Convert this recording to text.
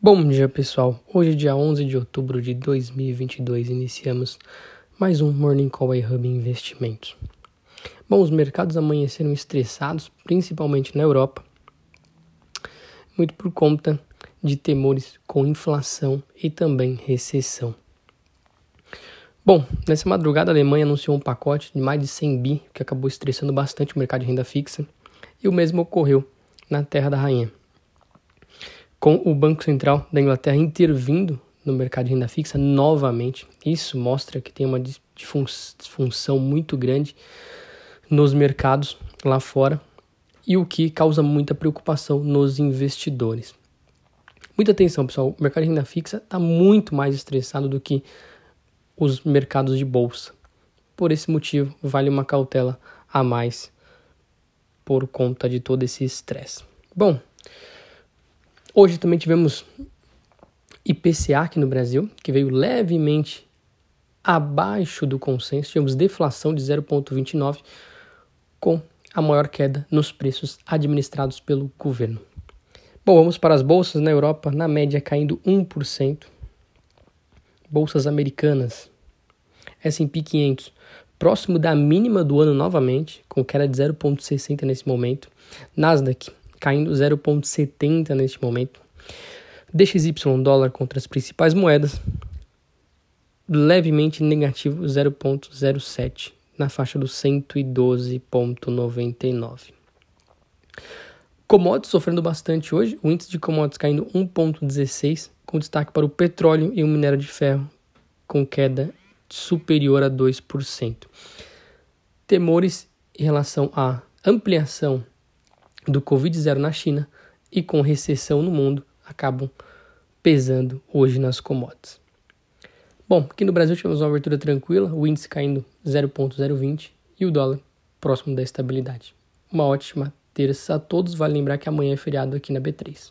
Bom dia, pessoal. Hoje, dia 11 de outubro de 2022, iniciamos mais um Morning Call Hub Investimentos. Bom, os mercados amanheceram estressados, principalmente na Europa, muito por conta de temores com inflação e também recessão. Bom, nessa madrugada a Alemanha anunciou um pacote de mais de 100 bi, que acabou estressando bastante o mercado de renda fixa, e o mesmo ocorreu na Terra da Rainha com o Banco Central da Inglaterra intervindo no mercado de renda fixa novamente. Isso mostra que tem uma disfunção muito grande nos mercados lá fora e o que causa muita preocupação nos investidores. Muita atenção, pessoal. O mercado de renda fixa está muito mais estressado do que os mercados de bolsa. Por esse motivo, vale uma cautela a mais por conta de todo esse estresse. Bom, Hoje também tivemos IPCA aqui no Brasil, que veio levemente abaixo do consenso. Tivemos deflação de 0,29, com a maior queda nos preços administrados pelo governo. Bom, vamos para as bolsas na Europa, na média caindo 1%. Bolsas americanas, S&P 500, próximo da mínima do ano novamente, com queda de 0,60 nesse momento. Nasdaq caindo 0,70 neste momento. DXY dólar contra as principais moedas, levemente negativo 0,07 na faixa dos 112,99. Commodities sofrendo bastante hoje, o índice de commodities caindo 1,16, com destaque para o petróleo e o minério de ferro, com queda superior a 2%. Temores em relação à ampliação do Covid-0 na China e com recessão no mundo acabam pesando hoje nas commodities. Bom, aqui no Brasil tivemos uma abertura tranquila, o índice caindo 0,020 e o dólar próximo da estabilidade. Uma ótima terça a todos. Vale lembrar que amanhã é feriado aqui na B3.